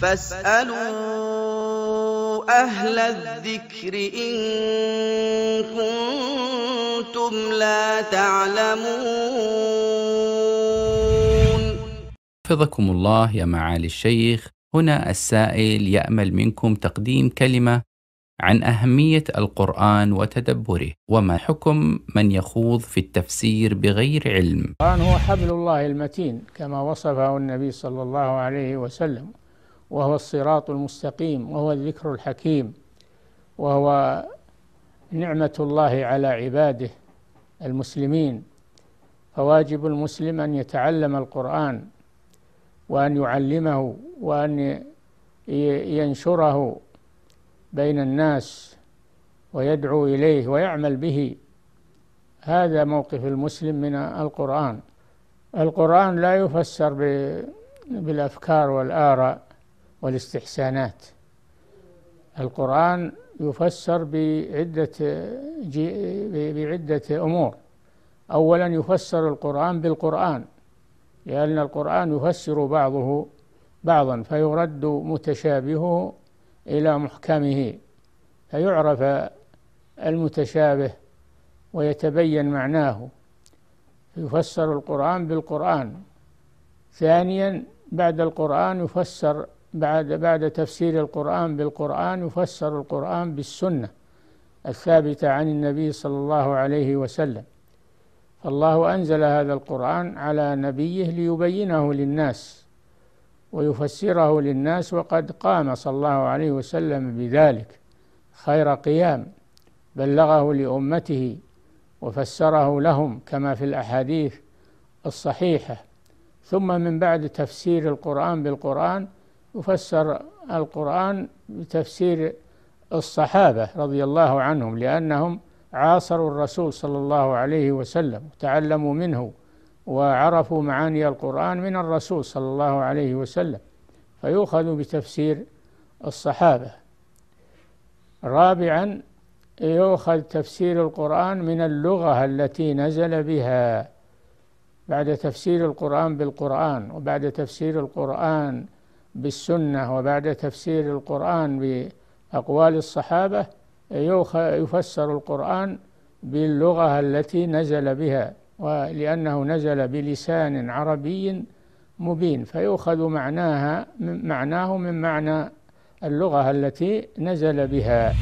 فاسألوا أهل الذكر إن كنتم لا تعلمون. حفظكم الله يا معالي الشيخ. هنا السائل يأمل منكم تقديم كلمة عن أهمية القرآن وتدبره وما حكم من يخوض في التفسير بغير علم؟ القرآن هو حبل الله المتين كما وصفه النبي صلى الله عليه وسلم. وهو الصراط المستقيم وهو الذكر الحكيم وهو نعمة الله على عباده المسلمين. فواجب المسلم أن يتعلم القرآن وأن يعلمه وأن ينشره بين الناس ويدعو إليه ويعمل به. هذا موقف المسلم من القرآن. القرآن لا يفسر بالأفكار والآراء والاستحسانات. القرآن يفسر بعدة بعدة أمور. أولا يفسر القرآن بالقرآن لأن القرآن يفسر بعضه بعضا فيرد متشابهه إلى محكمه فيعرف المتشابه ويتبين معناه. يفسر القرآن بالقرآن. ثانيا بعد القرآن يفسر بعد بعد تفسير القرآن بالقرآن يفسر القرآن بالسنة الثابتة عن النبي صلى الله عليه وسلم. فالله أنزل هذا القرآن على نبيه ليبينه للناس ويفسره للناس وقد قام صلى الله عليه وسلم بذلك خير قيام بلغه لأمته وفسره لهم كما في الأحاديث الصحيحة. ثم من بعد تفسير القرآن بالقرآن يفسر القرآن بتفسير الصحابة رضي الله عنهم لأنهم عاصروا الرسول صلى الله عليه وسلم تعلموا منه وعرفوا معاني القرآن من الرسول صلى الله عليه وسلم فيؤخذ بتفسير الصحابة. رابعا يؤخذ تفسير القرآن من اللغة التي نزل بها. بعد تفسير القرآن بالقرآن وبعد تفسير القرآن بالسنة وبعد تفسير القرآن بأقوال الصحابة يفسر القرآن باللغة التي نزل بها ولأنه نزل بلسان عربي مبين فيؤخذ معناها معناه من معنى اللغة التي نزل بها.